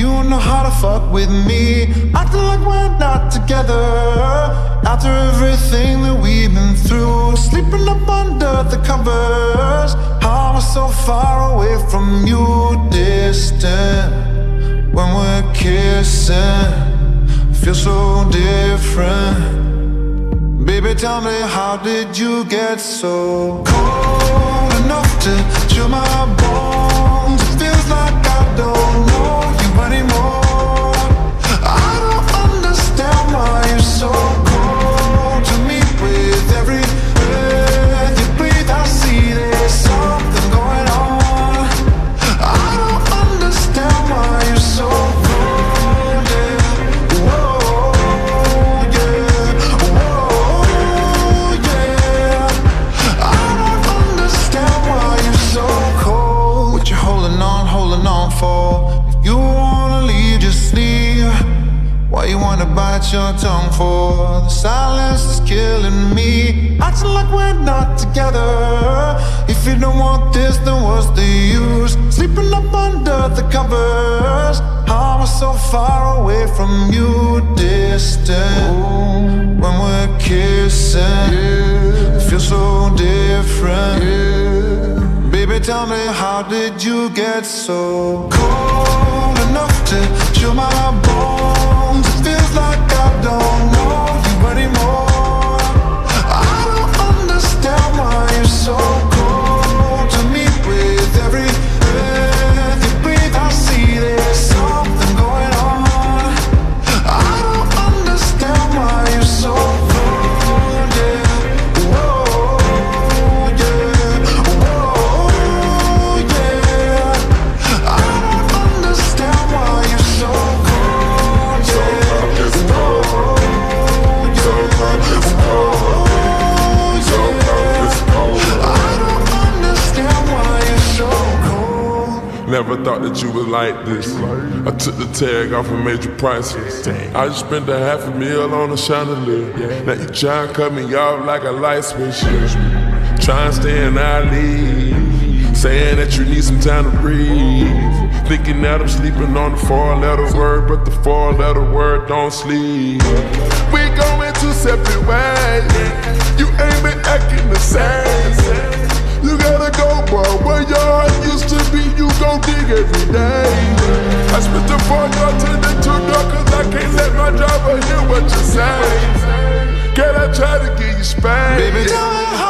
You don't know how to fuck with me. Acting like we're not together. After everything that we've been through, sleeping up under the covers. How am I so far away from you, distant? When we're kissing, feel so different. Baby, tell me, how did you get so cold enough to chill my Wanna bite your tongue for? The silence is killing me. Acting like we're not together. If you don't want this, then what's the use? Sleeping up under the covers. How am I so far away from you, distant? When we're kissing, it feels so different. Baby, tell me, how did you get so cold enough to chill my bones? Never thought that you would like this. I took the tag off made you priceless. I just spent a half a meal on a chandelier. Now you try and cut me off like a light switch. Try and stay in our. Saying that you need some time to breathe. Thinking that I'm sleeping on the four letter word, but the four letter word don't sleep. We going two separate ways. You ain't been acting the same. You gotta go, boy. Where your to gon' dig every day. I spit the four door cause I can't let my driver hear what you say. Try to get you spanked? Baby, tell